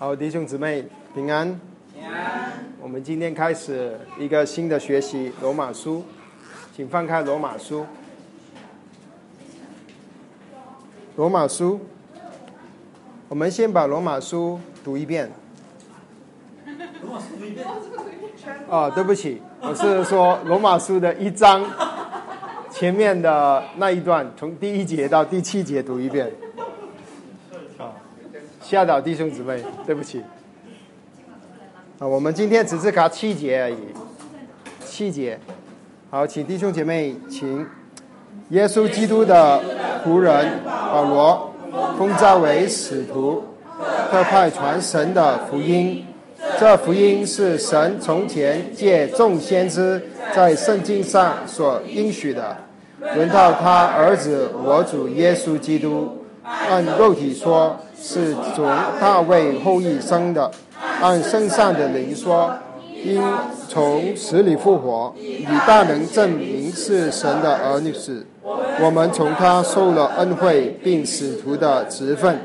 好，弟兄姊妹平安。平安。我们今天开始一个新的学习《罗马书》，请翻开《罗马书》。《罗马书》，我们先把《罗马书》读一遍。罗马书读一遍。哦，对不起，我是说《罗马书》的一章前面的那一段，从第一节到第七节读一遍。吓到弟兄姊妹，对不起。啊，我们今天只是考七节而已，七节。好，请弟兄姐妹，请耶稣基督的仆人保罗，封召为使徒，特派传神的福音。这福音是神从前借众先知在圣经上所应许的，轮到他儿子我主耶稣基督，按肉体说。是从大卫后裔生的，按圣上的灵说，因从死里复活，以大能证明是神的儿女时，我们从他受了恩惠，并使徒的职分，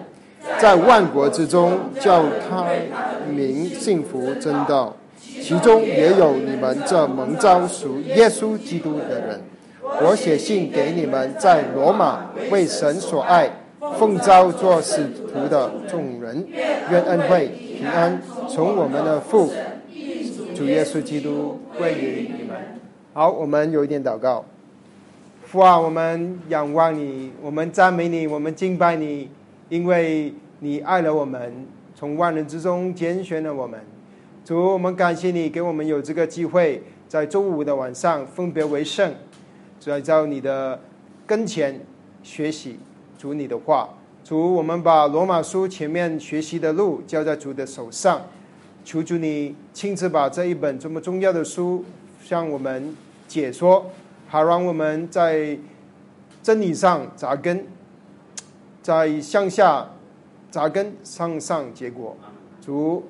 在万国之中叫他名幸福真道，其中也有你们这蒙召属耶稣基督的人。我写信给你们，在罗马为神所爱。奉召做使徒的众人，愿恩惠平安从我们的父主耶稣基督归于你们。好，我们有一点祷告。父啊，我们仰望你，我们赞美你，我们敬拜你，因为你爱了我们，从万人之中拣选了我们。主，我们感谢你给我们有这个机会，在周五的晚上分别为圣，在在你的跟前学习。主你的话，主，我们把罗马书前面学习的路交在主的手上，求主你亲自把这一本这么重要的书向我们解说，好让我们在真理上扎根，在向下扎根，向上结果。主，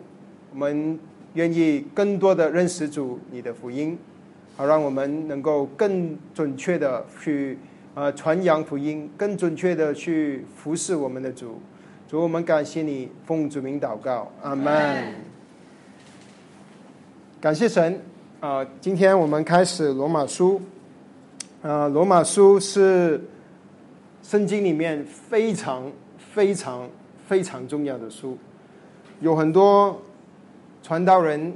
我们愿意更多的认识主你的福音，好让我们能够更准确的去。呃，传扬福音，更准确的去服侍我们的主。主，我们感谢你，奉主名祷告，阿门。感谢神。啊，今天我们开始罗马书。啊，罗马书是圣经里面非常非常非常重要的书，有很多传道人，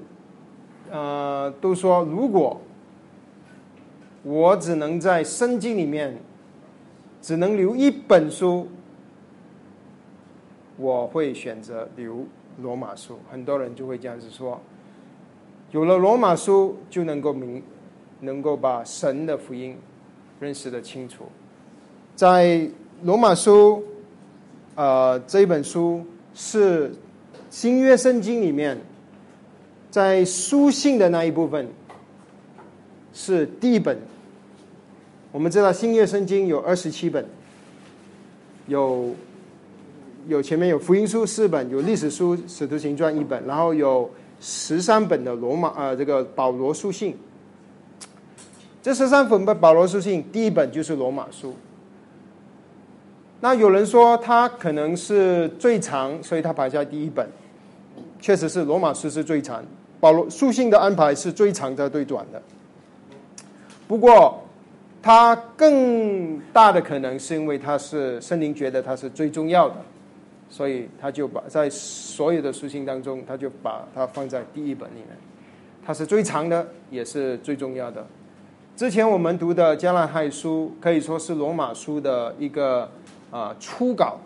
呃，都说如果我只能在圣经里面。只能留一本书，我会选择留罗马书。很多人就会这样子说：有了罗马书，就能够明，能够把神的福音认识的清楚。在罗马书，呃，这一本书是新约圣经里面，在书信的那一部分是第一本。我们知道新约圣经有二十七本，有有前面有福音书四本，有历史书使徒行传一本，然后有十三本的罗马呃这个保罗书信。这十三本的保罗书信，第一本就是罗马书。那有人说它可能是最长，所以它排在第一本。确实是罗马书是最长，保罗书信的安排是最长的最短的。不过。它更大的可能是因为它是圣灵觉得它是最重要的，所以他就把在所有的书信当中，他就把它放在第一本里面。它是最长的，也是最重要的。之前我们读的加拉太书可以说是罗马书的一个啊初稿，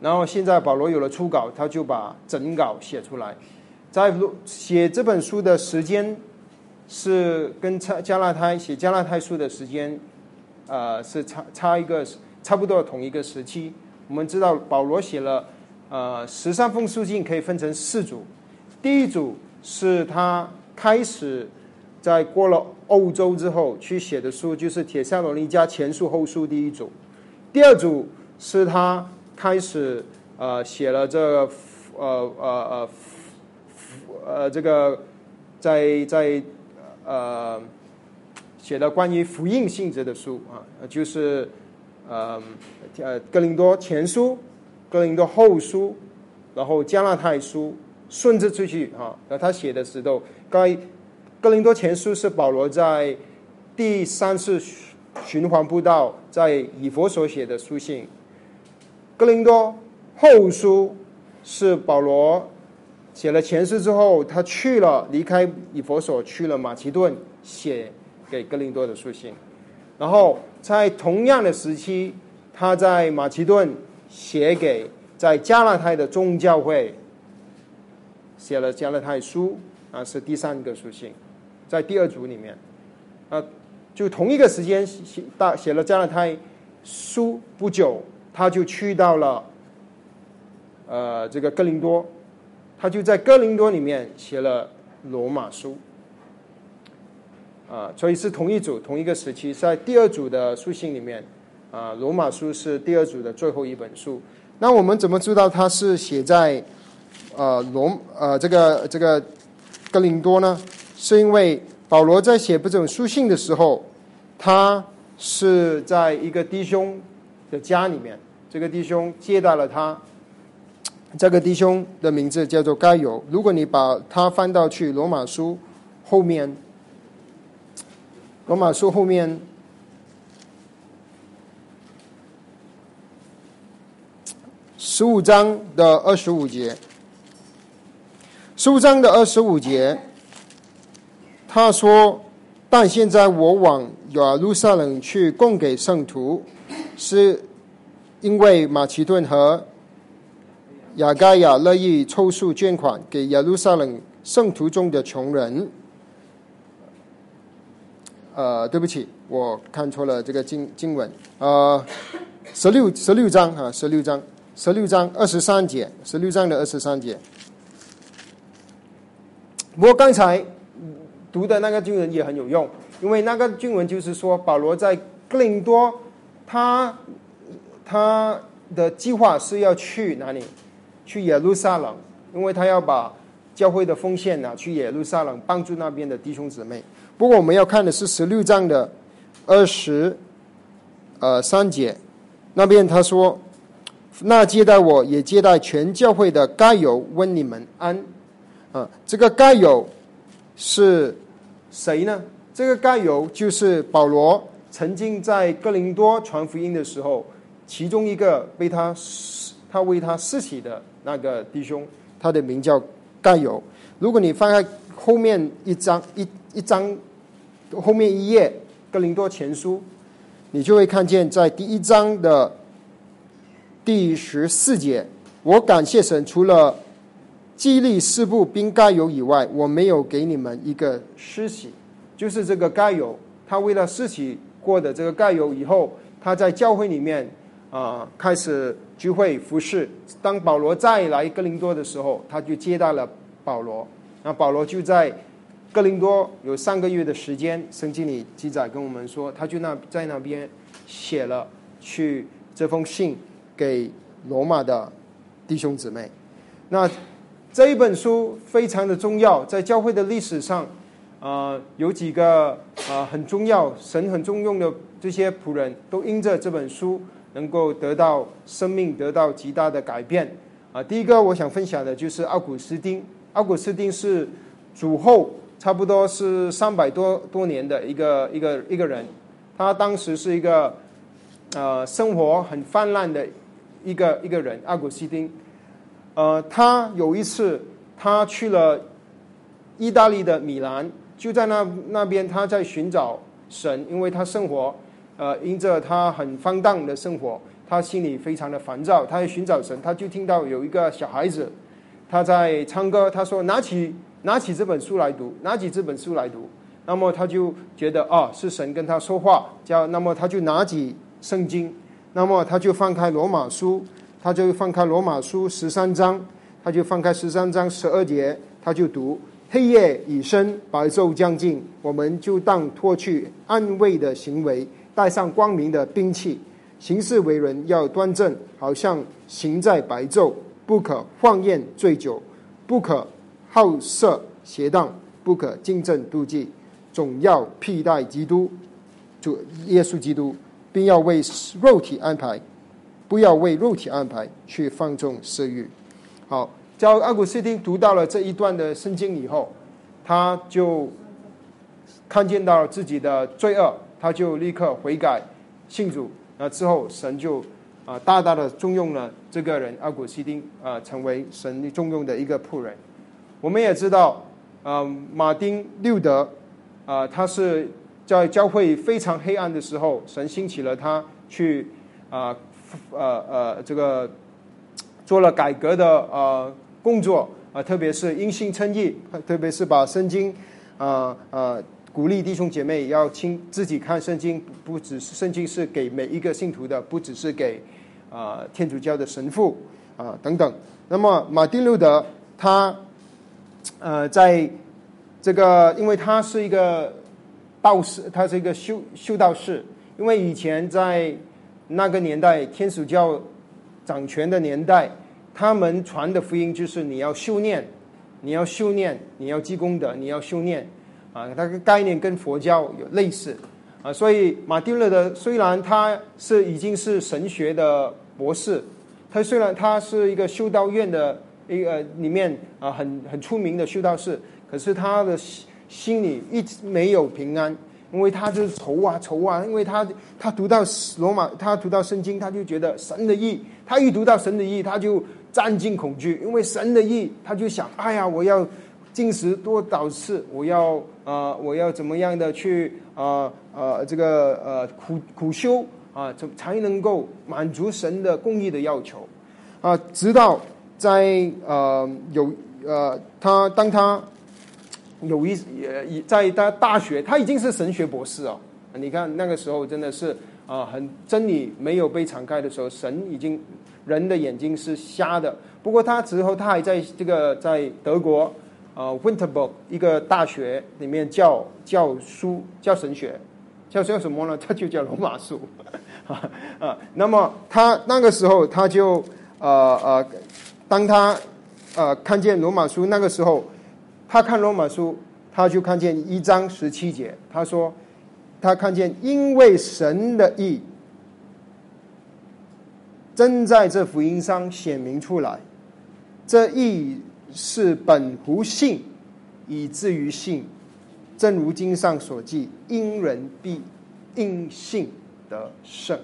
然后现在保罗有了初稿，他就把整稿写出来。在写这本书的时间。是跟加加拉太写加拉太书的时间，呃，是差差一个差不多同一个时期。我们知道保罗写了呃十三封书信，可以分成四组。第一组是他开始在过了欧洲之后去写的书，就是《铁塞罗尼迦前书后书》第一组。第二组是他开始呃写了这个呃呃呃呃这个在在。呃，写了关于福音性质的书啊，就是呃呃《哥林多前书》《哥林多后书》然后加拉太书顺着出去啊，那他写的时候，该哥林多前书是保罗在第三次循环布道在以佛所写的书信，哥林多后书是保罗写了前书之后，他去了离开以佛所去了马其顿写给哥林多的书信，然后在同样的时期，他在马其顿写给。在加拉太的宗教会写了加拉太书啊，是第三个书信，在第二组里面啊，就同一个时间写大写了加拉太书不久，他就去到了呃这个哥林多，他就在哥林多里面写了罗马书啊，所以是同一组同一个时期，在第二组的书信里面啊，罗马书是第二组的最后一本书。那我们怎么知道他是写在呃罗呃这个这个哥林多呢？是因为保罗在写这种书信的时候，他是在一个弟兄的家里面，这个弟兄接待了他。这个弟兄的名字叫做该有。如果你把他翻到去罗马书后面，罗马书后面。十五章的二十五节，十五章的二十五节，他说：“但现在我往亚路撒冷去供给圣徒，是因为马其顿和雅盖亚乐意抽数捐款给亚路撒冷圣徒中的穷人。”呃，对不起，我看错了这个经经文。呃，十六十六章啊，十六章。十六章二十三节，十六章的二十三节。不过刚才读的那个经文也很有用，因为那个经文就是说，保罗在哥林多，他他的计划是要去哪里？去耶路撒冷，因为他要把教会的奉献拿去耶路撒冷，帮助那边的弟兄姊妹。不过我们要看的是十六章的二十呃三节，那边他说。那接待我也接待全教会的该有问你们安，啊，这个该有是谁呢？这个该有就是保罗曾经在哥林多传福音的时候，其中一个被他他为他施洗的那个弟兄，他的名叫盖有。如果你翻开后面一章一一章后面一页哥林多前书，你就会看见在第一章的。第十四节，我感谢神，除了激励四部兵盖有以外，我没有给你们一个施洗，就是这个盖有。他为了施洗过的这个盖有以后，他在教会里面啊开始聚会服侍。当保罗再来哥林多的时候，他就接待了保罗。那保罗就在哥林多有三个月的时间，圣经里记载跟我们说，他就那在那边写了去这封信。给罗马的弟兄姊妹，那这一本书非常的重要，在教会的历史上，啊，有几个啊很重要、神很重用的这些仆人都因着这本书能够得到生命，得到极大的改变。啊，第一个我想分享的就是奥古斯丁。奥古斯丁是主后差不多是三百多多年的一个一个一个人，他当时是一个呃生活很泛滥的。一个一个人，阿古斯丁，呃，他有一次他去了意大利的米兰，就在那那边，他在寻找神，因为他生活，呃，因着他很放荡的生活，他心里非常的烦躁，他在寻找神，他就听到有一个小孩子他在唱歌，他说拿起拿起这本书来读，拿起这本书来读，那么他就觉得哦，是神跟他说话，叫那么他就拿起圣经。那么他就翻开罗马书，他就翻开罗马书十三章，他就翻开十三章十二节，他就读：黑夜已深，白昼将近，我们就当脱去安慰的行为，带上光明的兵器，行事为人要端正，好像行在白昼，不可放宴醉酒，不可好色邪荡，不可竞争妒忌，总要披戴基督，主耶稣基督。并要为肉体安排，不要为肉体安排去放纵私欲。好，叫阿古斯丁读到了这一段的圣经以后，他就看见到自己的罪恶，他就立刻悔改信主。那之后，神就啊大大的重用了这个人阿古西丁啊，成为神重用的一个仆人。我们也知道，啊，马丁六德啊，他是在教会非常黑暗的时候，神兴起了他去啊呃呃这个做了改革的呃工作啊，特别是因信称义，特别是把圣经啊啊。鼓励弟兄姐妹要亲自己看圣经，不只是圣经是给每一个信徒的，不只是给啊天主教的神父啊等等。那么马丁路德他呃在这个，因为他是一个道士，他是一个修修道士。因为以前在那个年代天主教掌权的年代，他们传的福音就是你要修念，你要修念，你要积功德，你要修念。啊，它个概念跟佛教有类似，啊，所以马丁勒的虽然他是已经是神学的博士，他虽然他是一个修道院的一个里面啊很很出名的修道士，可是他的心里一直没有平安，因为他就是愁啊愁啊，因为他他读到罗马，他读到圣经，他就觉得神的意，他一读到神的意，他就战惊恐惧，因为神的意，他就想，哎呀，我要。进食多少次？我要啊，我要怎么样的去啊啊这个呃苦苦修啊，怎才能够满足神的公义的要求啊？直到在呃有呃他当他有一也在他大学，他已经是神学博士哦。你看那个时候真的是啊，很真理没有被敞开的时候，神已经人的眼睛是瞎的。不过他之后他还在这个在德国。呃，Winterburg 一个大学里面教教书教神学，教叫什么呢？他就叫罗马书啊 啊。那么他那个时候他就呃呃，当他呃看见罗马书那个时候，他看罗马书，他就看见一章十七节，他说他看见因为神的意正在这福音上显明出来，这意。是本乎信，以至于信。正如经上所记：“因人必因信得胜。”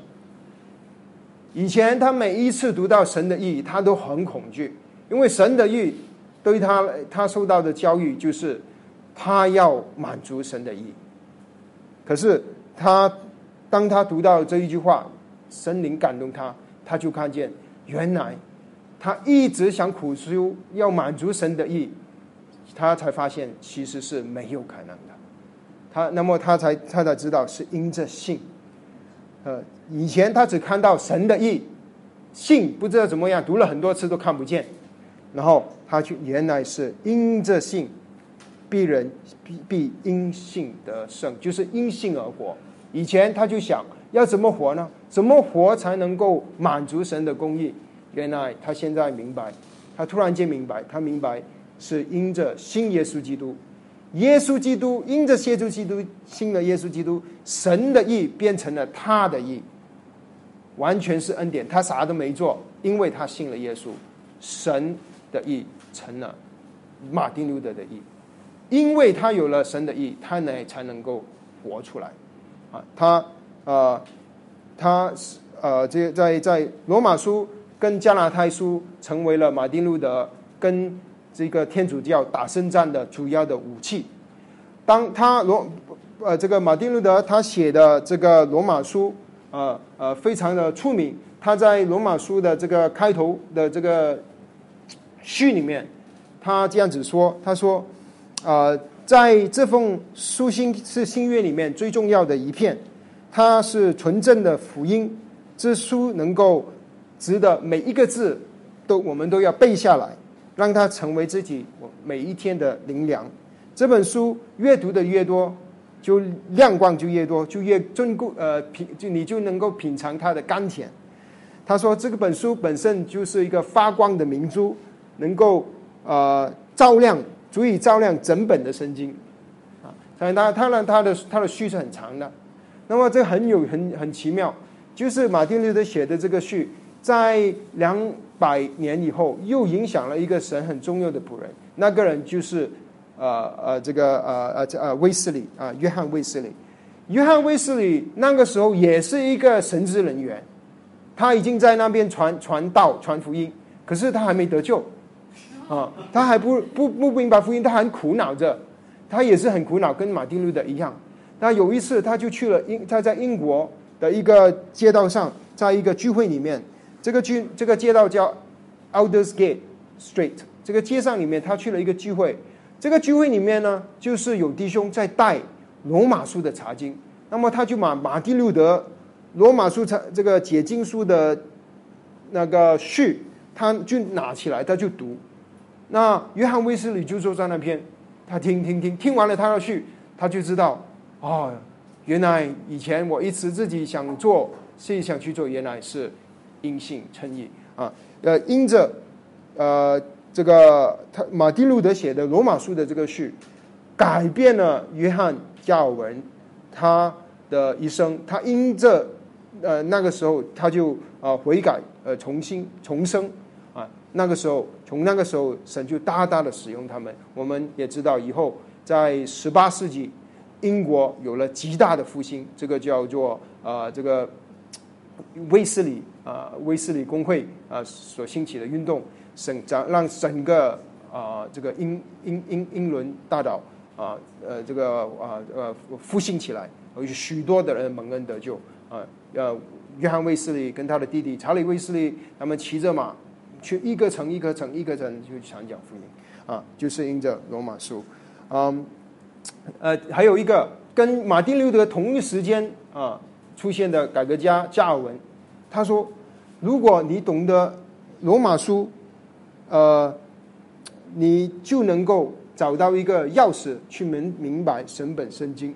以前他每一次读到神的意，他都很恐惧，因为神的意对他他受到的教育就是他要满足神的意。可是他当他读到这一句话，神灵感动他，他就看见原来。他一直想苦修，要满足神的意，他才发现其实是没有可能的。他那么他才他才知道是因着信。呃，以前他只看到神的意，信不知道怎么样，读了很多次都看不见。然后他就原来是因着信，必人必必因信得胜，就是因信而活。以前他就想要怎么活呢？怎么活才能够满足神的公义？原来他现在明白，他突然间明白，他明白是因着信耶稣基督，耶稣基督因着耶稣基督信了耶稣基督，神的意变成了他的意，完全是恩典，他啥都没做，因为他信了耶稣，神的意成了马丁路德的意，因为他有了神的意，他呢才能够活出来，啊，他呃，他呃，这在在罗马书。跟加拿太书成为了马丁路德跟这个天主教打胜战的主要的武器。当他罗呃这个马丁路德他写的这个罗马书呃呃非常的出名，他在罗马书的这个开头的这个序里面，他这样子说：他说，呃，在这封书信是新约里面最重要的一片，它是纯正的福音这书，能够。值得每一个字都我们都要背下来，让它成为自己我每一天的灵粮。这本书阅读的越多，就亮光就越多，就越珍贵。呃，品就你就能够品尝它的甘甜。他说，这个本书本身就是一个发光的明珠，能够呃照亮，足以照亮整本的圣经。啊，当然，他当然他的他的序是很长的。那么这很有很很奇妙，就是马丁路德写的这个序。在两百年以后，又影响了一个神很重要的仆人，那个人就是呃呃这个呃呃呃威斯利啊，约翰威斯利。约翰威斯利那个时候也是一个神职人员，他已经在那边传传道、传福音，可是他还没得救啊，他还不不不明白福音，他很苦恼着，他也是很苦恼，跟马丁路德一样。那有一次，他就去了英，他在英国的一个街道上，在一个聚会里面，这个聚这个街道叫 Aldersgate Street，这个街上里面，他去了一个聚会，这个聚会里面呢，就是有弟兄在带罗马书的查经，那么他就把马丁路德罗马书查这个解经书的那个序，他就拿起来，他就读。那约翰威斯理就坐在那边，他听听听，听完了他要去，他就知道。哦，原来以前我一直自己想做，自己想去做，原来是因信称义啊。呃，因着呃这个他马丁路德写的罗马书的这个序，改变了约翰加尔文他的一生。他因着呃那个时候他就啊悔改，呃重新重生啊。那个时候从那个时候神就大大的使用他们。我们也知道以后在十八世纪。英国有了极大的复兴，这个叫做啊，这个威斯理啊，威斯理公会啊所兴起的运动，整让让整个啊这个英英英英伦大岛啊呃这个啊呃复兴起来，有许多的人蒙恩得救啊。呃，约翰威斯理跟他的弟弟查理威斯理，他们骑着马去一个城一个城一个城去传讲福音啊，就是因着罗马书，嗯。呃，还有一个跟马丁路德同一时间啊出现的改革家加尔文，他说：“如果你懂得罗马书，呃，你就能够找到一个钥匙去明明白神本圣经。”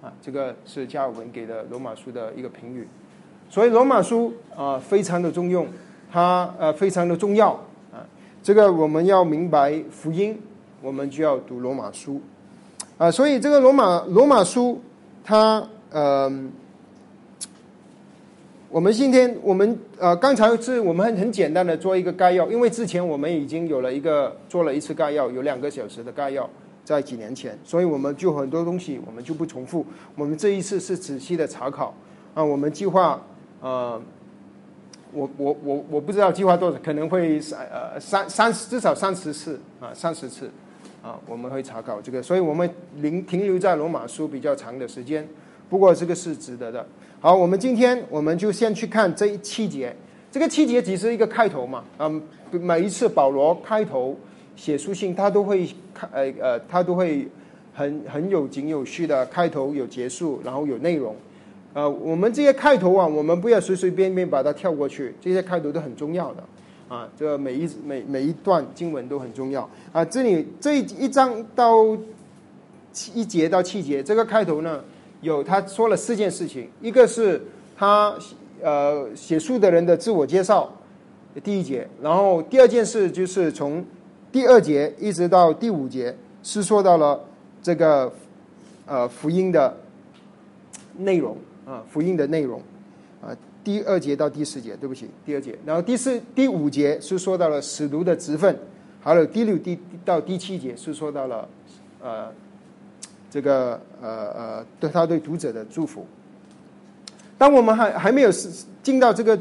啊，这个是加尔文给的罗马书的一个评语。所以罗马书啊非常的重用，它呃非常的重要啊。这个我们要明白福音，我们就要读罗马书。啊，所以这个罗马罗马书，它呃，我们今天我们呃刚才是我们很很简单的做一个概要，因为之前我们已经有了一个做了一次概要，有两个小时的概要，在几年前，所以我们就很多东西我们就不重复。我们这一次是仔细的查考啊，我们计划呃，我我我我不知道计划多少，可能会三呃三三至少三十次啊，三十次。啊，我们会查考这个，所以我们停停留在罗马书比较长的时间。不过这个是值得的。好，我们今天我们就先去看这一七节。这个七节只是一个开头嘛？嗯，每一次保罗开头写书信，他都会开呃呃，他都会很很有景有序的开头有结束，然后有内容。呃，我们这些开头啊，我们不要随随便便把它跳过去，这些开头都很重要的。啊，这每一每每一段经文都很重要啊！这里这一章到七一节到七节，这个开头呢，有他说了四件事情，一个是他呃写书的人的自我介绍，第一节，然后第二件事就是从第二节一直到第五节，是说到了这个呃福音的内容啊，福音的内容啊。第二节到第四节，对不起，第二节，然后第四、第五节是说到了使徒的职分，还有第六、第到第七节是说到了呃这个呃呃对他对读者的祝福。当我们还还没有进到这个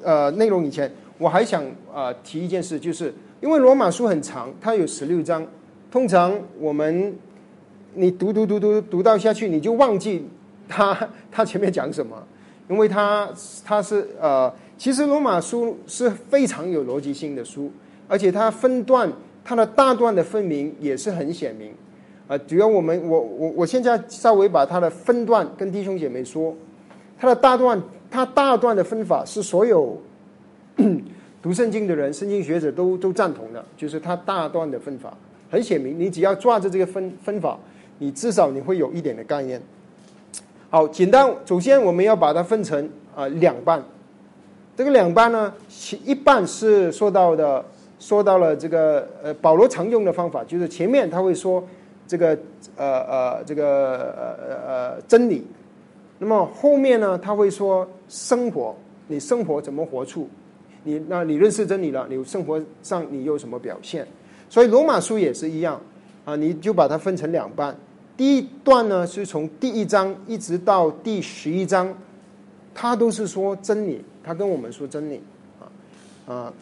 呃内容以前，我还想啊提一件事，就是因为罗马书很长，它有十六章，通常我们你读读读读读到下去，你就忘记他他前面讲什么。因为它它是呃，其实罗马书是非常有逻辑性的书，而且它分段，它的大段的分明也是很显明，啊，只要我们我我我现在稍微把它的分段跟弟兄姐妹说，它的大段，它大段的分法是所有 读圣经的人、圣经学者都都赞同的，就是它大段的分法很显明，你只要抓着这个分分法，你至少你会有一点的概念。好，简单。首先，我们要把它分成啊两半。这个两半呢，一半是说到的，说到了这个呃保罗常用的方法，就是前面他会说这个呃呃这个呃呃真理，那么后面呢他会说生活，你生活怎么活出？你那你认识真理了，你生活上你有什么表现？所以罗马书也是一样啊，你就把它分成两半。第一段呢是从第一章一直到第十一章，他都是说真理，他跟我们说真理啊啊。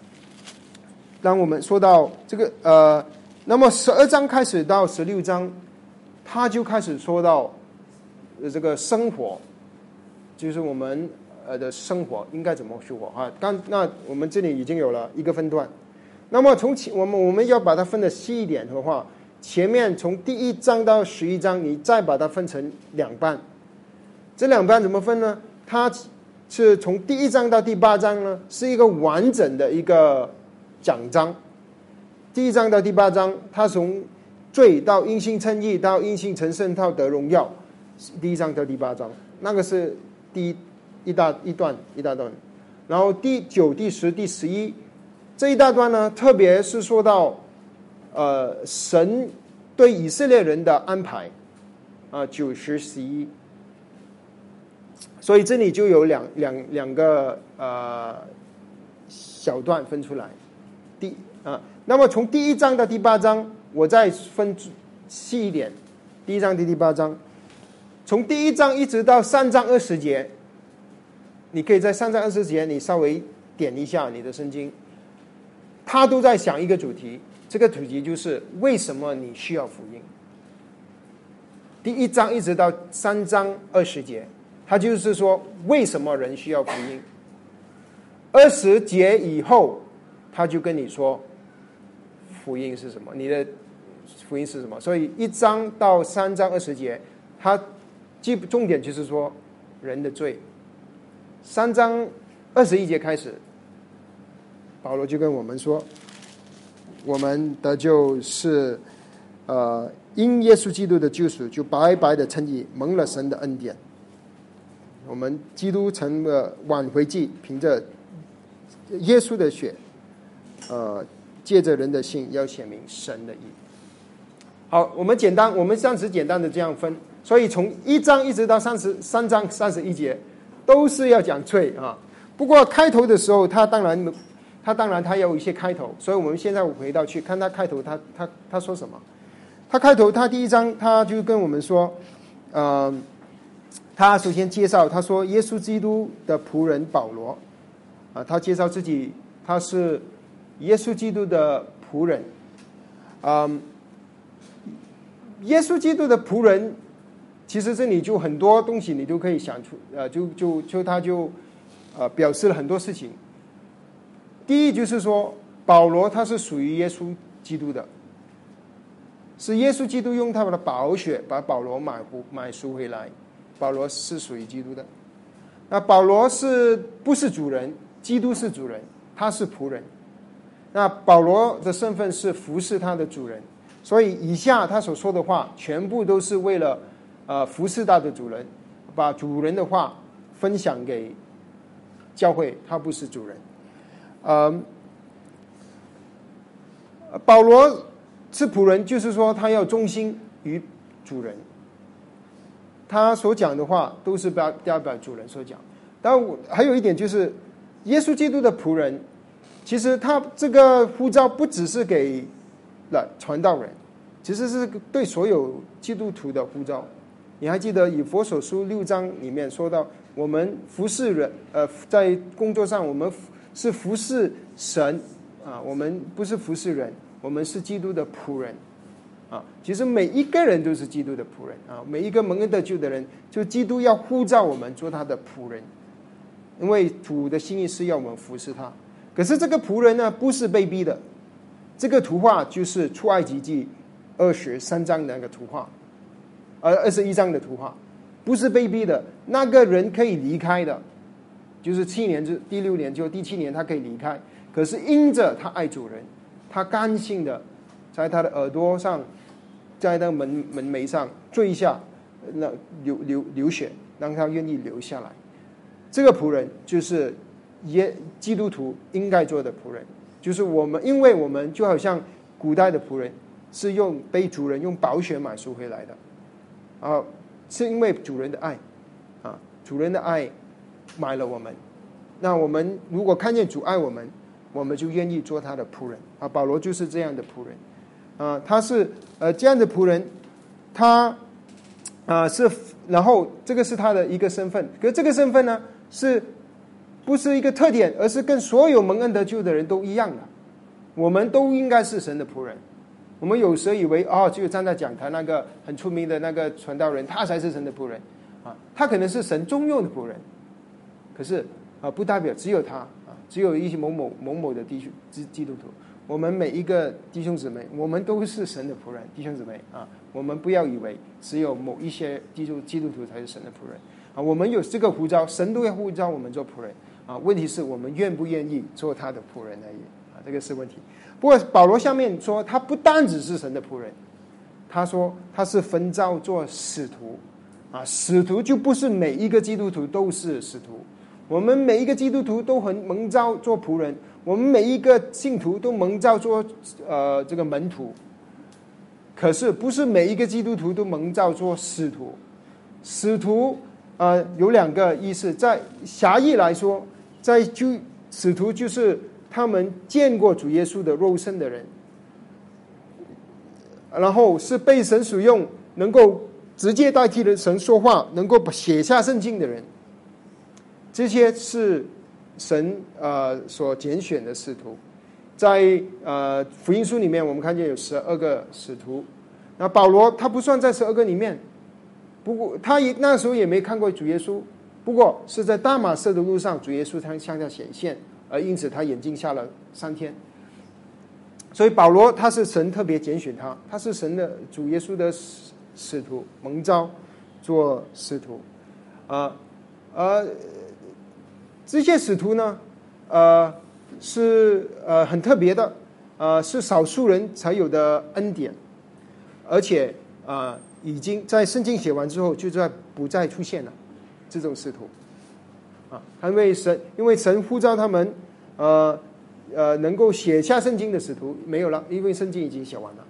当我们说到这个呃，那么十二章开始到十六章，他就开始说到这个生活，就是我们呃的生活应该怎么生活啊？刚那我们这里已经有了一个分段，那么从前我们我们要把它分的细一点的话，前面从第一章到十一章，你再把它分成两半，这两半怎么分呢？它是从第一章到第八章呢，是一个完整的一个。讲章，第一章到第八章，他从罪到因信称义，到因信成圣，到得荣耀。第一章到第八章，那个是第一一大一段一大段。然后第九、第十、第十一这一大段呢，特别是说到呃神对以色列人的安排啊，九十十一。所以这里就有两两两个呃小段分出来。第啊，那么从第一章到第八章，我再分细一点。第一章第第八章，从第一章一直到三章二十节，你可以在三章二十节你稍微点一下你的圣经，他都在想一个主题，这个主题就是为什么你需要福音。第一章一直到三章二十节，他就是说为什么人需要福音。二十节以后。他就跟你说，福音是什么？你的福音是什么？所以一章到三章二十节，它基重点就是说人的罪。三章二十一节开始，保罗就跟我们说，我们的就是呃，因耶稣基督的救赎，就白白的称义，蒙了神的恩典。我们基督成了挽回祭，凭着耶稣的血。呃，借着人的信要显明神的意。好，我们简单，我们暂时简单的这样分。所以从一章一直到三十三章三十一节，都是要讲罪啊。不过开头的时候，他当然，他当然他有一些开头。所以我们现在回到去看他开头，他他他说什么？他开头他第一章他就跟我们说，嗯，他首先介绍，他说耶稣基督的仆人保罗，啊，他介绍自己他是。耶稣基督的仆人，嗯，耶稣基督的仆人，其实这里就很多东西你都可以想出，呃，就就就他就，呃，表示了很多事情。第一就是说，保罗他是属于耶稣基督的，是耶稣基督用他们的宝血把保罗买回买赎回来，保罗是属于基督的。那保罗是不是主人？基督是主人，他是仆人。那保罗的身份是服侍他的主人，所以以下他所说的话全部都是为了，呃，服侍他的主人，把主人的话分享给教会。他不是主人，嗯，保罗是仆人，就是说他要忠心于主人。他所讲的话都是表代表主人所讲。但我还有一点就是，耶稣基督的仆人。其实他这个呼召不只是给了传道人，其实是对所有基督徒的呼召。你还记得以佛所书六章里面说到，我们服侍人，呃，在工作上我们是服侍神啊，我们不是服侍人，我们是基督的仆人啊。其实每一个人都是基督的仆人啊，每一个蒙恩得救的人，就基督要呼召我们做他的仆人，因为主的心意是要我们服侍他。可是这个仆人呢，不是被逼的。这个图画就是出埃及记二十三章的那个图画，呃，二十一章的图画，不是被逼的。那个人可以离开的，就是七年之第六年就第七年他可以离开。可是因着他爱主人，他甘心的在他的耳朵上，在那门门楣上坠下，那流流流血，让他愿意留下来。这个仆人就是。耶，基督徒应该做的仆人，就是我们，因为我们就好像古代的仆人，是用被主人用宝血买赎回来的，啊，是因为主人的爱，啊，主人的爱买了我们，那我们如果看见主爱我们，我们就愿意做他的仆人啊。保罗就是这样的仆人啊，他是呃这样的仆人，他啊是，然后这个是他的一个身份，可这个身份呢，是不是一个特点，而是跟所有蒙恩得救的人都一样的，我们都应该是神的仆人。我们有时以为哦，只有站在讲台那个很出名的那个传道人，他才是神的仆人。啊，他可能是神中用的仆人，可是啊，不代表只有他啊，只有一些某某某某的弟兄基基督徒，我们每一个弟兄姊妹，我们都是神的仆人，弟兄姊妹。啊，我们不要以为只有某一些基督基督徒才是神的仆人。啊，我们有这个呼召，神都要呼召我们做仆人。啊，问题是我们愿不愿意做他的仆人而已啊，这个是问题。不过保罗下面说，他不单只是神的仆人，他说他是分召做使徒，啊，使徒就不是每一个基督徒都是使徒，我们每一个基督徒都很蒙召做仆人，我们每一个信徒都蒙召做呃这个门徒，可是不是每一个基督徒都蒙召做使徒，使徒呃有两个意思，在狭义来说，在就使徒就是。他们见过主耶稣的肉身的人，然后是被神使用，能够直接代替了神说话，能够写下圣经的人，这些是神呃所拣选的使徒。在呃福音书里面，我们看见有十二个使徒。那保罗他不算在十二个里面，不过他也那时候也没看过主耶稣，不过是在大马色的路上，主耶稣他向他显现。而因此，他眼镜下了三天。所以保罗他是神特别拣选他，他是神的主耶稣的使使徒，蒙召做使徒。啊，呃，这些使徒呢，呃，是呃很特别的，呃，是少数人才有的恩典，而且啊，已经在圣经写完之后，就在不再出现了这种使徒。啊，因为神，因为神呼召他们，呃，呃，能够写下圣经的使徒没有了，因为圣经已经写完了。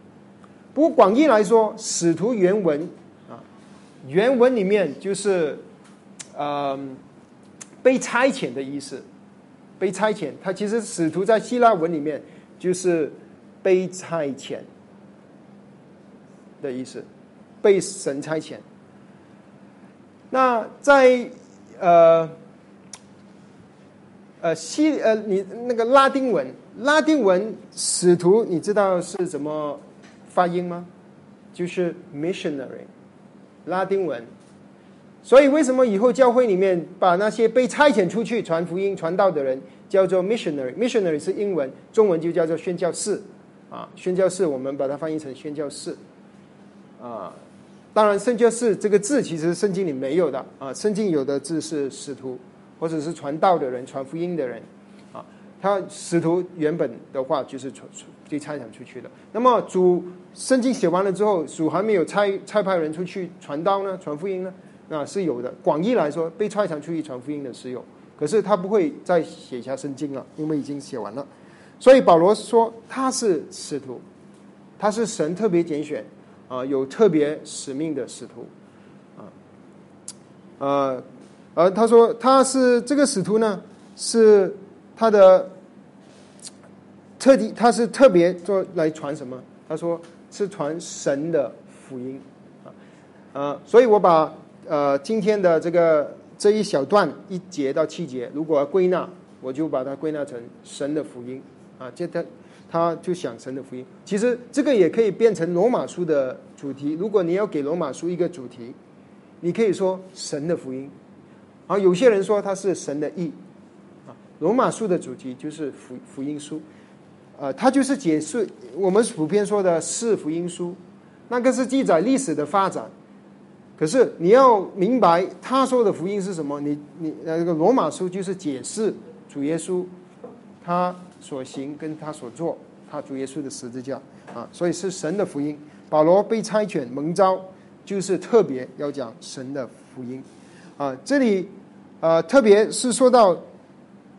不过广义来说，使徒原文啊，原文里面就是，呃，被差遣的意思，被差遣。他其实使徒在希腊文里面就是被差遣的意思，被神差遣。那在呃。呃，西呃，你那个拉丁文，拉丁文使徒，你知道是怎么发音吗？就是 missionary，拉丁文。所以为什么以后教会里面把那些被差遣出去传福音、传道的人叫做 missionary？missionary 是英文，中文就叫做宣教士啊。宣教士我们把它翻译成宣教士啊。当然，圣教士这个字其实圣经里没有的啊，圣经有的字是使徒。或者是传道的人、传福音的人，啊，他使徒原本的话就是传被差遣出去的。那么主圣经写完了之后，主还没有差差派人出去传道呢、传福音呢？那是有的。广义来说，被差遣出去传福音的是有，可是他不会再写下圣经了，因为已经写完了。所以保罗说他是使徒，他是神特别拣选啊，有特别使命的使徒，啊，呃。而他说他是这个使徒呢，是他的特地，他是特别做来传什么？他说是传神的福音啊，呃，所以我把呃今天的这个这一小段一节到七节，如果归纳，我就把它归纳成神的福音啊，这他他就想神的福音。其实这个也可以变成罗马书的主题。如果你要给罗马书一个主题，你可以说神的福音。而，有些人说它是神的意，啊，罗马书的主题就是福福音书，呃，它就是解释我们普遍说的是福音书，那个是记载历史的发展。可是你要明白他说的福音是什么，你你那个罗马书就是解释主耶稣他所行跟他所做，他主耶稣的十字架啊，所以是神的福音。保罗被差遣蒙召，就是特别要讲神的福音啊，这里。呃，特别是说到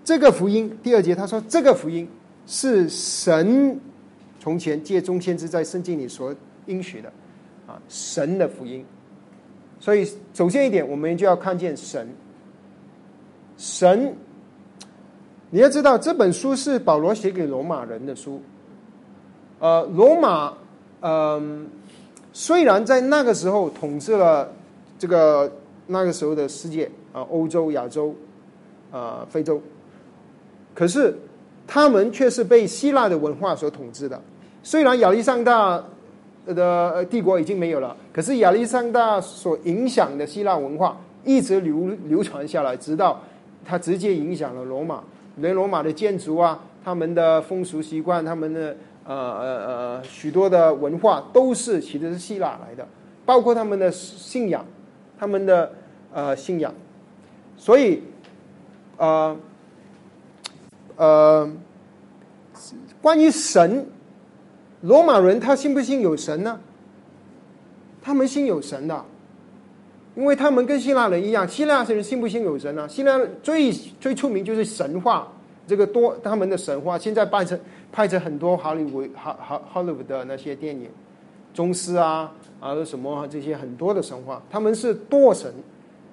这个福音，第二节他说这个福音是神从前借中先知在圣经里所应许的啊，神的福音。所以首先一点，我们就要看见神，神你要知道，这本书是保罗写给罗马人的书。呃，罗马，嗯、虽然在那个时候统治了这个那个时候的世界啊、欧洲、亚洲、啊、非洲，可是他们却是被希腊的文化所统治的。虽然亚历山大的帝国已经没有了，可是亚历山大所影响的希腊文化一直流流传下来，直到它直接影响了罗马，连罗马的建筑啊，他们的风俗习惯，他们的呃呃呃许多的文化都是其实是希腊来的，包括他们的信仰，他们的呃信仰，所以呃呃关于神。罗马人他信不信有神呢？他们信有神的，因为他们跟希腊人一样，希腊人信不信有神呢？希腊最最出名就是神话，这个多他们的神话，现在拍成拍成很多好莱坞好好好莱坞的那些电影，宗师啊啊什么这些很多的神话，他们是多神，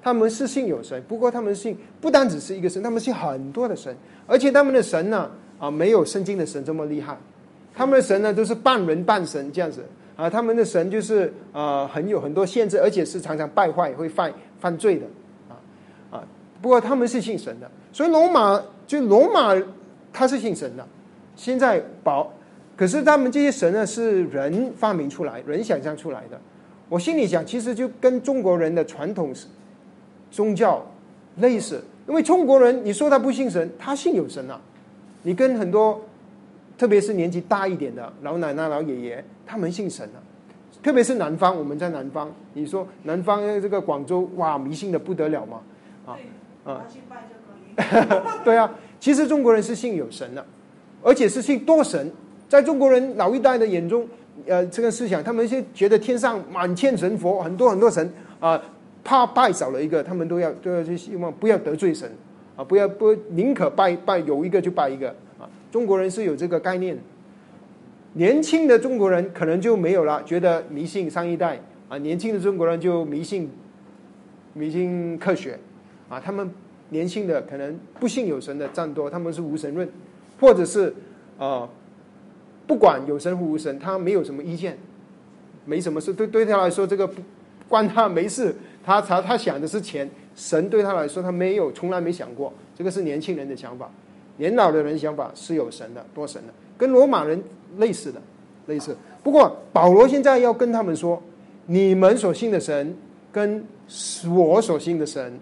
他们是信有神，不过他们信不单只是一个神，他们信很多的神，而且他们的神呢啊没有圣经的神这么厉害。他们的神呢，都是半人半神这样子啊。他们的神就是呃很有很多限制，而且是常常败坏、会犯犯罪的啊啊。不过他们是信神的，所以罗马就罗马他是信神的。现在保，可是他们这些神呢是人发明出来、人想象出来的。我心里想，其实就跟中国人的传统宗教类似，因为中国人你说他不信神，他信有神啊。你跟很多。特别是年纪大一点的老奶奶、老爷爷，他们信神啊。特别是南方，我们在南方，你说南方这个广州，哇，迷信的不得了嘛，啊啊，对啊。其实中国人是信有神的，而且是信多神。在中国人老一代的眼中，呃，这个思想，他们是觉得天上满天神佛，很多很多神啊，怕拜少了一个，他们都要都要去希望不要得罪神啊，不要不宁可拜拜有一个就拜一个。中国人是有这个概念，年轻的中国人可能就没有了，觉得迷信上一代啊，年轻的中国人就迷信迷信科学啊，他们年轻的可能不信有神的占多，他们是无神论，或者是啊，不管有神或无神，他没有什么意见，没什么事，对对他来说这个不关他没事，他他他想的是钱，神对他来说他没有从来没想过，这个是年轻人的想法。年老的人想法是有神的，多神的，跟罗马人类似的，类似。不过保罗现在要跟他们说，你们所信的神跟我所信的神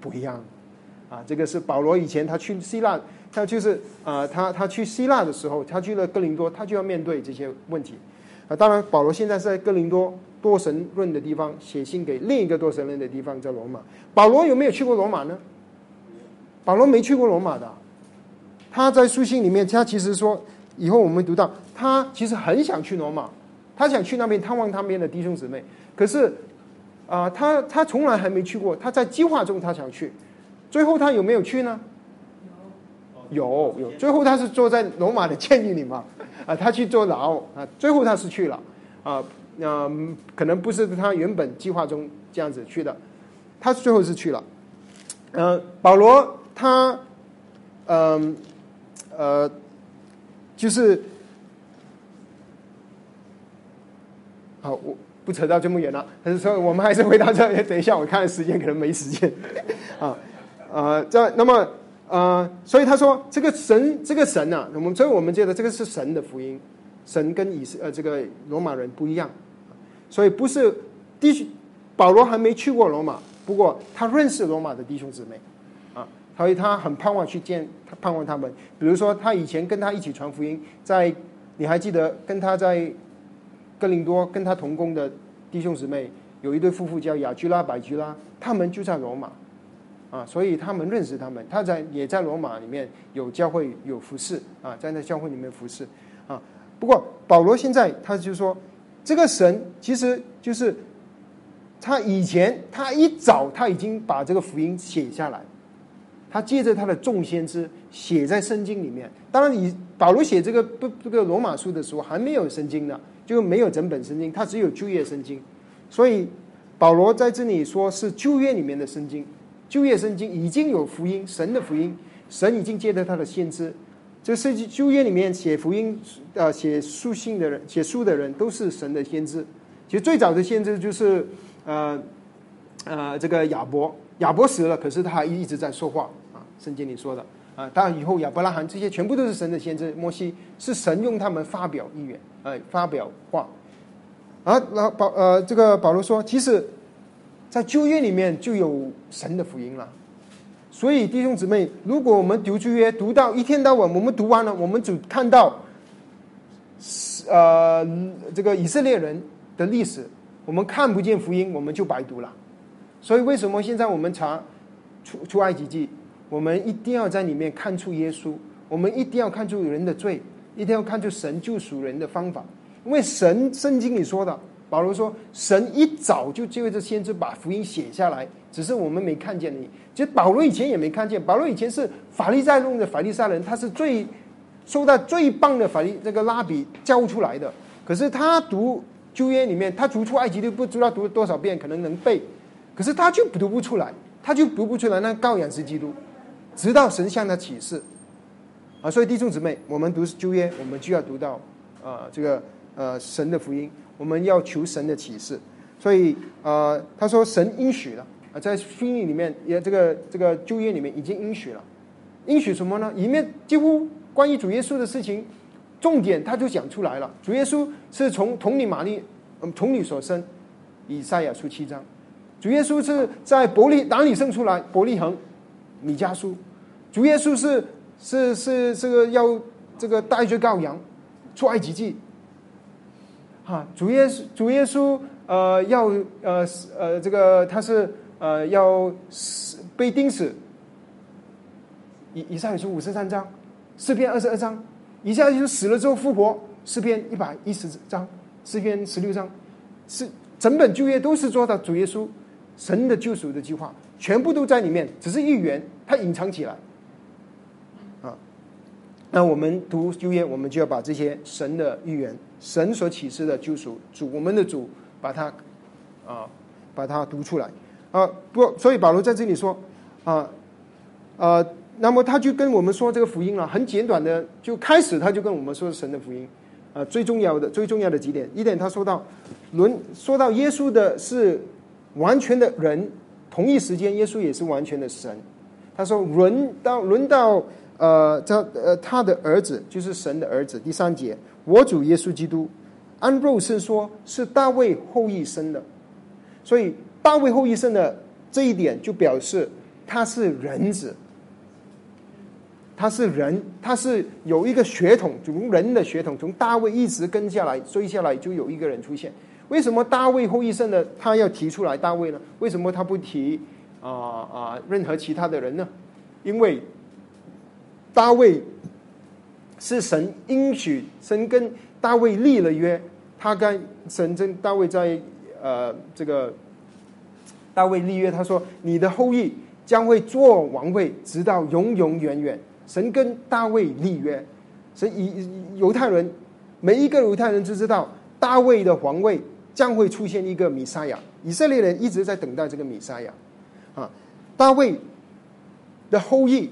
不一样啊。这个是保罗以前他去希腊，他就是啊，他他去希腊的时候，他去了哥林多，他就要面对这些问题啊。当然，保罗现在是在哥林多多神论的地方写信给另一个多神论的地方，叫罗马。保罗有没有去过罗马呢？保罗没去过罗马的。他在书信里面，他其实说，以后我们读到，他其实很想去罗马，他想去那边探望他们的弟兄姊妹。可是，啊，他他从来还没去过。他在计划中，他想去，最后他有没有去呢？有有，最后他是坐在罗马的监狱里嘛，啊，他去坐牢啊，最后他是去了，啊，那可能不是他原本计划中这样子去的，他最后是去了。嗯，保罗他，嗯。呃，呃就是好，我不扯到这么远了。还是说，我们还是回到这里。等一下，我看时间，可能没时间。啊，呃，这那么呃，所以他说，这个神，这个神呢，我们所以我们觉得这个是神的福音，神跟以色呃这个罗马人不一样，所以不是弟兄保罗还没去过罗马，不过他认识罗马的弟兄姊妹。所以他很盼望去见他，盼望他们。比如说，他以前跟他一起传福音，在你还记得跟他在哥林多跟他同工的弟兄姊妹，有一对夫妇叫雅居拉、百居拉，他们就在罗马啊，所以他们认识他们。他在也在罗马里面有教会有服侍啊，在那教会里面服侍啊。不过保罗现在他就说，这个神其实就是他以前他一早他已经把这个福音写下来。他借着他的众先知写在圣经里面。当然，以保罗写这个不这个罗马书的时候，还没有圣经呢，就没有整本圣经，他只有旧约圣经。所以保罗在这里说是旧约里面的圣经，旧约圣经已经有福音，神的福音神已经借着他的先知。这是旧约里面写福音、呃写书信的人、写书的人，都是神的先知。其实最早的先知就是呃呃这个亚伯，亚伯死了，可是他还一直在说话。圣经里说的啊，当然以后亚伯拉罕这些全部都是神的先知。摩西是神用他们发表意愿，哎发表话。啊，然后保呃这个保罗说，其实，在旧约里面就有神的福音了。所以弟兄姊妹，如果我们读旧约读到一天到晚，我们读完了，我们只看到，呃，这个以色列人的历史，我们看不见福音，我们就白读了。所以为什么现在我们查出出埃及记，我们一定要在里面看出耶稣，我们一定要看出人的罪，一定要看出神救赎人的方法，因为神圣经里说的。保罗说：“神一早就借着先知把福音写下来，只是我们没看见你。其实保罗以前也没看见。保罗以前是法利赛弄的法利赛人，他是最受到最棒的法利这个拉比教出来的。可是他读旧约里面，他读出埃及都不知道读了多少遍，可能能背，可是他就读不出来，他就读不出来那羔羊是基督，直到神向他启示。啊，所以弟兄姊妹，我们读旧约，我们就要读到啊这个呃神的福音。”我们要求神的启示，所以呃，他说神应许了啊，在福音里面也这个这个旧约里面已经应许了，应许什么呢？里面几乎关于主耶稣的事情，重点他就讲出来了。主耶稣是从童女玛丽嗯童女所生，以赛亚书七章，主耶稣是在伯利哪里生出来？伯利恒，米迦书，主耶稣是是是这个要这个带着羔羊出埃及记。哈，主耶稣，主耶稣，呃，要呃呃，这个他是呃要死被钉死。以以赛亚书五十三章，诗篇二十二章，以下就是死了之后复活。诗篇一百一十章，诗篇十六章，是整本旧约都是做到主耶稣神的救赎的计划，全部都在里面，只是预言，它隐藏起来。那我们读旧约，我们就要把这些神的预言。神所启示的救赎主，我们的主把它啊，把它读出来啊。不，所以保罗在这里说啊啊，那么他就跟我们说这个福音了，很简短的，就开始他就跟我们说神的福音啊。最重要的最重要的几点，一点他说到轮说到耶稣的是完全的人，同一时间耶稣也是完全的神。他说轮到轮到呃这呃他的儿子就是神的儿子。第三节。我主耶稣基督，按肉身说是大卫后裔生的，所以大卫后裔生的这一点就表示他是人子，他是人，他是有一个血统，从人的血统，从大卫一直跟下来追下来，就有一个人出现。为什么大卫后裔生的他要提出来大卫呢？为什么他不提啊啊任何其他的人呢？因为大卫。是神应许，神跟大卫立了约，他跟神跟大卫在呃这个大卫立约，他说你的后裔将会做王位，直到永永远远。神跟大卫立约，神以犹太人每一个犹太人都知道大卫的皇位将会出现一个米赛亚，以色列人一直在等待这个米赛亚啊，大卫的后裔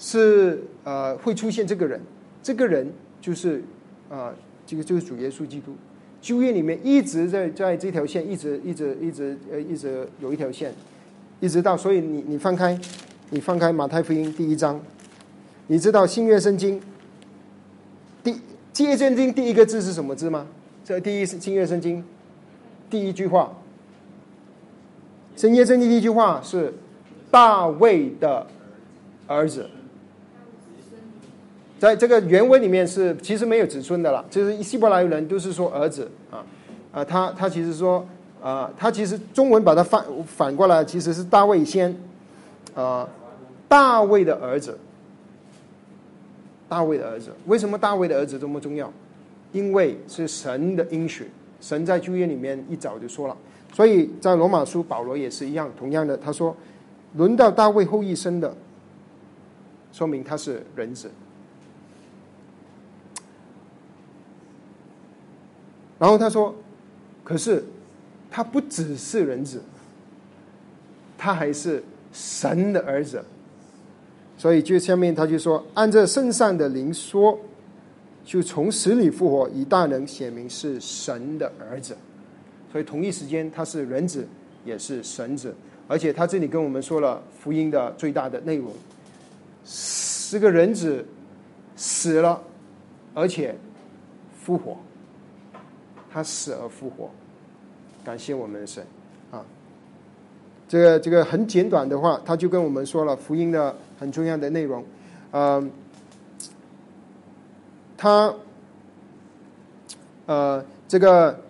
是呃会出现这个人。这个人就是啊，这个就是主耶稣基督。旧约里面一直在在这条线，一直一直一直呃一直有一条线，一直到所以你你翻开，你翻开马太福音第一章，你知道新约圣经第新约圣经第一个字是什么字吗？这第一新约圣经第一句话，新约圣经第一句话是大卫的儿子。在这个原文里面是其实没有子孙的了，就是希伯来人都是说儿子啊，啊，他他其实说啊，他其实中文把它反反过来，其实是大卫先啊，大卫的儿子，大卫的儿子，为什么大卫的儿子这么重要？因为是神的应许，神在旧约里面一早就说了，所以在罗马书保罗也是一样，同样的他说，轮到大卫后裔生的，说明他是人子。然后他说：“可是，他不只是人子，他还是神的儿子。所以就下面他就说，按照圣上的灵说，就从死里复活，以大能显明是神的儿子。所以同一时间他是人子，也是神子。而且他这里跟我们说了福音的最大的内容：是个人子死了，而且复活。他死而复活，感谢我们的神啊！这个这个很简短的话，他就跟我们说了福音的很重要的内容。嗯，他呃，这个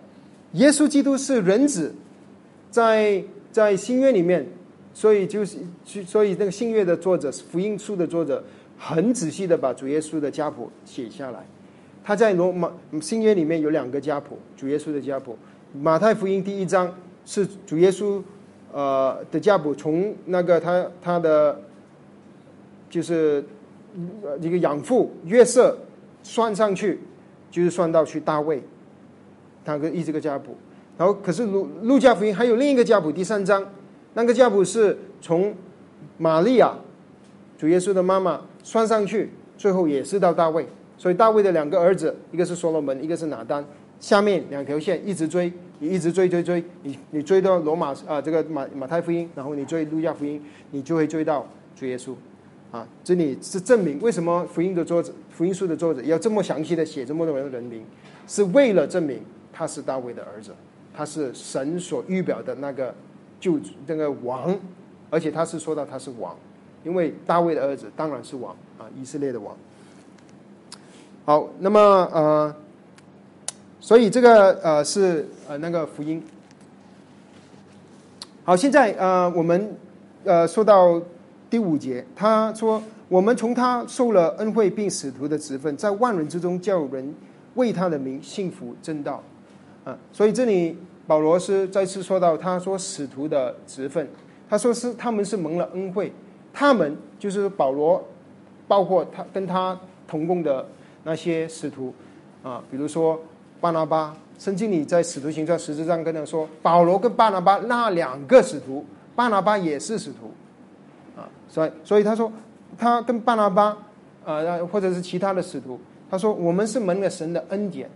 耶稣基督是人子，在在新约里面，所以就是所以那个新约的作者福音书的作者很仔细的把主耶稣的家谱写下来。他在罗马新约里面有两个家谱，主耶稣的家谱。马太福音第一章是主耶稣呃的家谱，从那个他他的就是一个养父约瑟算上去，就是算到去大卫，他个一这个家谱。然后可是路路加福音还有另一个家谱，第三章那个家谱是从玛利亚主耶稣的妈妈算上去，最后也是到大卫。所以大卫的两个儿子，一个是所罗门，一个是拿单。下面两条线一直追，你一直追追追，你你追到罗马啊，这个马马太福音，然后你追路加福音，你就会追到主耶稣。啊，这里是证明为什么福音的作者、福音书的作者要这么详细的写这么多人的人名，是为了证明他是大卫的儿子，他是神所预表的那个就那个王，而且他是说到他是王，因为大卫的儿子当然是王啊，以色列的王。好，那么呃，所以这个呃是呃那个福音。好，现在呃我们呃说到第五节，他说我们从他受了恩惠并使徒的职分，在万人之中叫人为他的名幸福正道啊。所以这里保罗是再次说到，他说使徒的职分，他说是他们是蒙了恩惠，他们就是保罗，包括他跟他同共的。那些使徒啊，比如说巴拿巴，圣经里在使徒行传十字章跟他说，保罗跟巴拿巴那两个使徒，巴拿巴也是使徒啊，所以所以他说他跟巴拿巴啊，或者是其他的使徒，他说我们是蒙了神的恩典，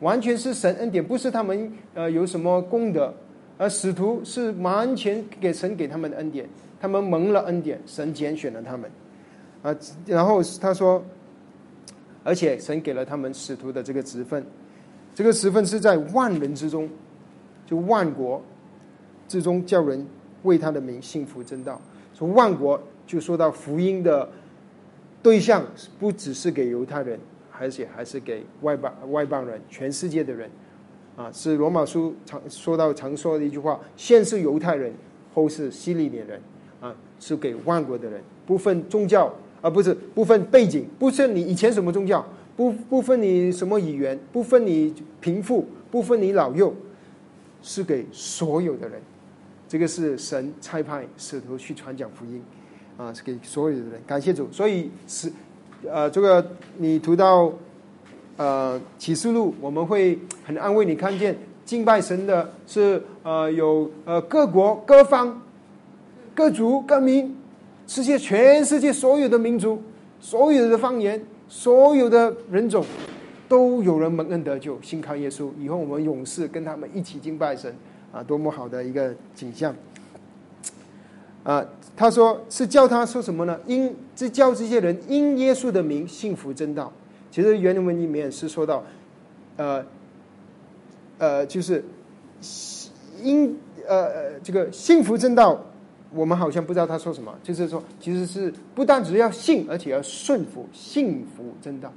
完全是神恩典，不是他们呃有什么功德，而使徒是完全给神给他们的恩典，他们蒙了恩典，神拣选了他们啊，然后他说。而且神给了他们使徒的这个职分，这个职分是在万人之中，就万国之中叫人为他的名幸福正道。从万国就说到福音的对象，不只是给犹太人，而且还是给外邦外邦人，全世界的人。啊，是罗马书常说到常说的一句话：先是犹太人，后是希利年人。啊，是给万国的人，不分宗教。而不是不分背景，不分你以前什么宗教，不不分你什么语言，不分你贫富，不分你老幼，是给所有的人。这个是神差派使徒去传讲福音，啊，是给所有的人。感谢主。所以是呃，这个你读到呃启示录，我们会很安慰你，看见敬拜神的是呃有呃各国各方各族各民。世界全世界所有的民族、所有的方言、所有的人种，都有人蒙恩得救，信靠耶稣。以后我们勇士跟他们一起敬拜神，啊，多么好的一个景象！啊，他说是叫他说什么呢？因这叫这些人因耶稣的名幸福真道。其实原文里面是说到，呃，呃，就是因呃这个幸福真道。我们好像不知道他说什么，就是说，其实是不但只要信，而且要顺服，信服真道，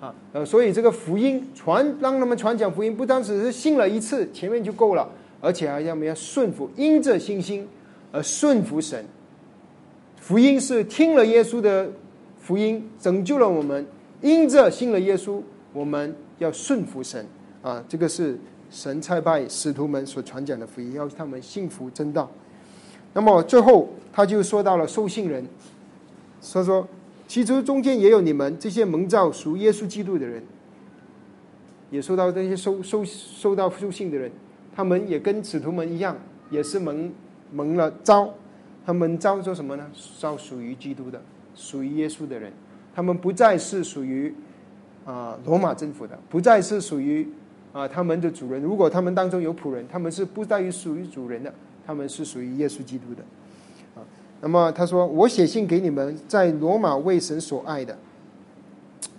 啊，呃，所以这个福音传，让他们传讲福音，不单只是信了一次，前面就够了，而且还要我们要顺服，因着信心而顺服神。福音是听了耶稣的福音，拯救了我们，因着信了耶稣，我们要顺服神，啊，这个是神差派使徒们所传讲的福音，要他们信服真道。那么最后，他就说到了受信人，他说：“其实中间也有你们这些蒙召属耶稣基督的人，也受到这些收收受到受信的人，他们也跟使徒们一样，也是蒙蒙了召，他们召做什么呢？召属于基督的，属于耶稣的人，他们不再是属于啊罗马政府的，不再是属于啊他们的主人。如果他们当中有仆人，他们是不在于属于主人的，他们是属于耶稣基督的。啊，那么他说：“我写信给你们，在罗马为神所爱的。”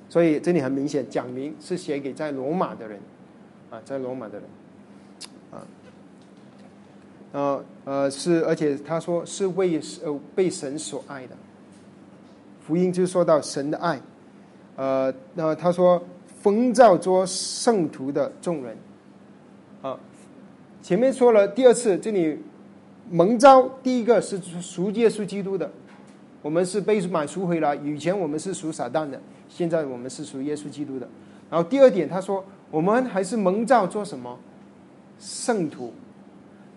所以这里很明显讲明是写给在罗马的人，啊，在罗马的人，啊，呃呃是，而且他说是为呃被神所爱的，福音就说到神的爱，呃，那他说封造作圣徒的众人，啊，前面说了第二次，这里蒙召第一个是赎耶稣基督的，我们是被买赎回来，以前我们是属撒旦的。现在我们是属耶稣基督的，然后第二点，他说我们还是蒙召做什么？圣徒，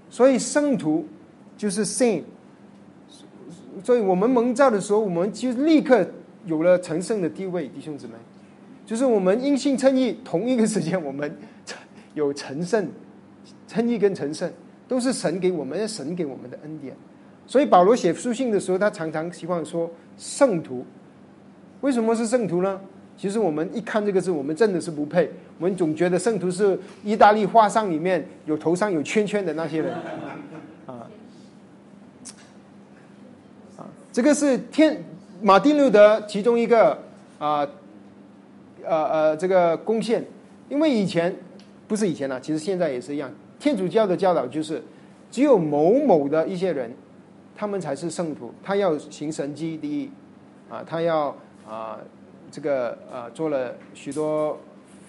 所以圣徒就是圣所以我们蒙召的时候，我们就立刻有了成圣的地位，弟兄姊妹，就是我们因信称义，同一个时间我们有成圣，称义跟成圣。都是神给我们，神给我们的恩典，所以保罗写书信的时候，他常常希望说圣徒。为什么是圣徒呢？其实我们一看这个字，我们真的是不配。我们总觉得圣徒是意大利画上里面有头上有圈圈的那些人，啊啊，这个是天马丁路德其中一个啊呃呃这个贡献。因为以前不是以前了，其实现在也是一样。天主教的教导就是，只有某某的一些人，他们才是圣徒。他要行神迹，第一啊，他要。啊，这个啊做了许多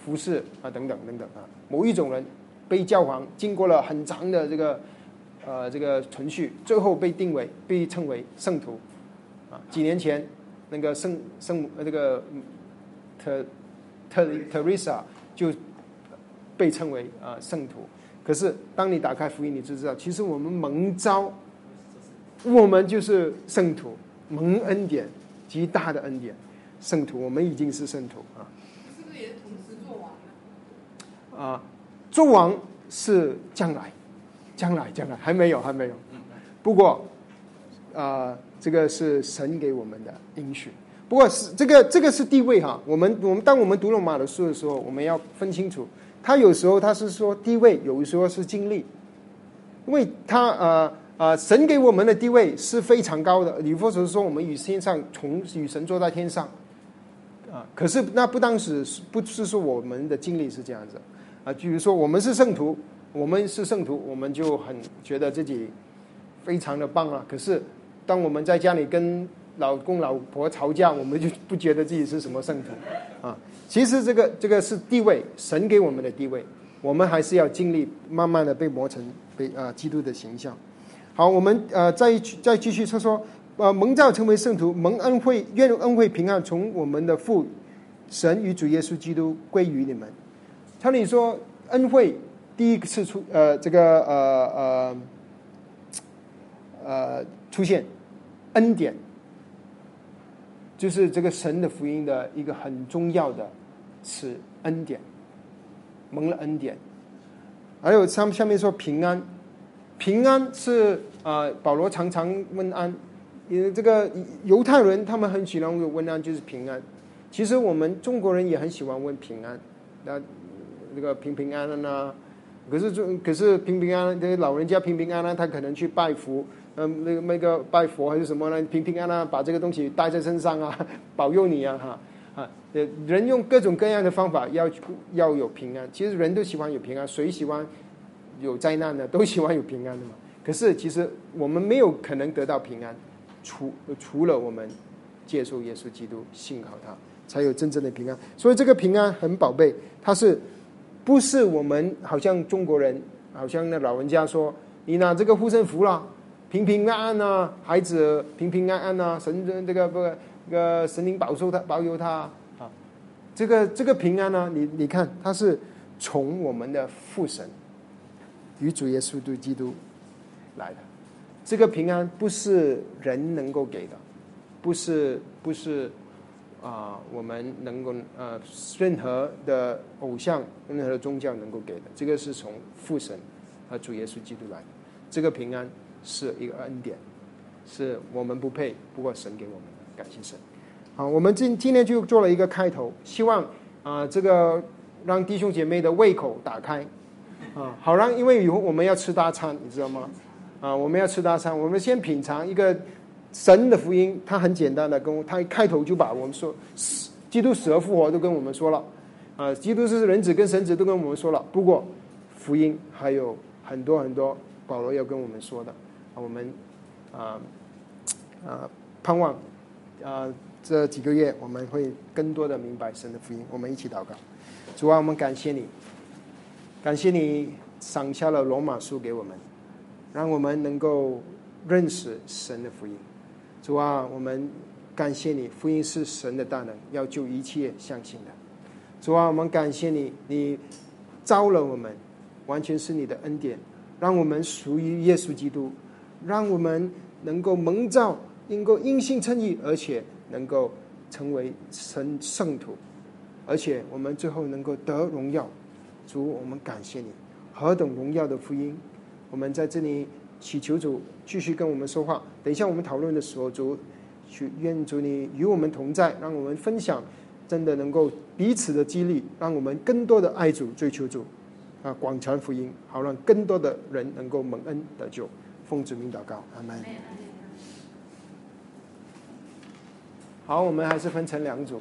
服饰啊等等等等啊，某一种人被教皇经过了很长的这个呃这个程序，最后被定为被称为圣徒啊。几年前那个圣圣呃这个特特特瑞莎就被称为啊圣徒。可是当你打开福音，你就知道，其实我们蒙召，我们就 是圣徒，蒙恩典。极大的恩典，圣徒，我们已经是圣徒啊！是不是也同时做王呢？啊，做王是将来，将来，将来还没有，还没有。不过，啊，这个是神给我们的应许。不过，是这个，这个是地位哈。我们，我们当我们读罗马的书的时候，我们要分清楚，他有时候他是说地位，有时候是经历，因为他呃。啊，神给我们的地位是非常高的。吕佛所说，我们与天上同与神坐在天上。啊，可是那不当时不是说我们的经历是这样子。啊，比如说我们是圣徒，我们是圣徒，我们就很觉得自己非常的棒了。可是当我们在家里跟老公老婆吵架，我们就不觉得自己是什么圣徒。啊，其实这个这个是地位，神给我们的地位，我们还是要经历慢慢的被磨成被啊基督的形象。好，我们呃再再继续他说，呃蒙召成为圣徒，蒙恩惠，愿恩惠平安从我们的父神与主耶稣基督归于你们。他你说恩惠第一次出呃这个呃呃呃出现恩典，就是这个神的福音的一个很重要的词恩典，蒙了恩典，还有上下面说平安。平安是啊，保罗常常问安，因为这个犹太人他们很喜欢问安，就是平安。其实我们中国人也很喜欢问平安，那那个平平安安啊。可是就可是平平安安，这老人家平平安安，他可能去拜佛，嗯，那个那个拜佛还是什么呢？平平安安把这个东西带在身上啊，保佑你啊哈啊！人用各种各样的方法要要有平安，其实人都喜欢有平安，谁喜欢？有灾难的都喜欢有平安的嘛？可是其实我们没有可能得到平安，除除了我们接受耶稣基督，信靠他，才有真正的平安。所以这个平安很宝贝，它是不是我们好像中国人，好像那老人家说，你拿这个护身符啦，平平安安呐，孩子平平安安呐，神这个不那个神灵保佑他，保佑他啊，这个这个平安呢，你你看，它是从我们的父神。与主耶稣基督来的这个平安不是人能够给的，不是不是啊，我们能够呃任何的偶像、任何的宗教能够给的，这个是从父神和主耶稣基督来的。这个平安是一个恩典，是我们不配，不过神给我们的。感谢神。好，我们今今天就做了一个开头，希望啊、这个让弟兄姐妹的胃口打开啊，好让因为以后我们要吃大餐，你知道吗？啊，我们要吃大餐，我们先品尝一个神的福音，它很简单的跟他一开头就把我们说基督死而复活都跟我们说了，啊，基督是人子跟神子都跟我们说了，不过福音还有很多很多保罗要跟我们说的，我们啊啊盼望啊这几个月我们会更多的明白神的福音，我们一起祷告，主啊，我们感谢你，感谢你赏下了罗马书给我们。让我们能够认识神的福音。主啊，我们感谢你，福音是神的大能，要救一切相信的。主啊，我们感谢你，你招了我们，完全是你的恩典，让我们属于耶稣基督，让我们能够蒙召，能够因信称义，而且能够成为神圣徒，而且我们最后能够得荣耀。主，我们感谢你，何等荣耀的福音！我们在这里祈求主继续跟我们说话。等一下我们讨论的时候，主去愿主你与我们同在，让我们分享，真的能够彼此的激励，让我们更多的爱主、追求主，啊，广传福音，好让更多的人能够蒙恩得救。奉主名祷告，阿门。好，我们还是分成两组。